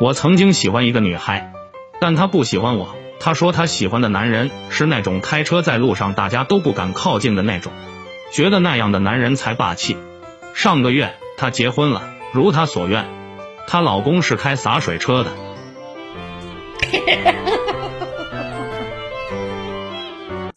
我曾经喜欢一个女孩但她不喜欢我。她说她喜欢的男人是那种开车在路上大家都不敢靠近的那种。觉得那样的男人才霸气。上个月她结婚了如她所愿。她老公是开洒水车的。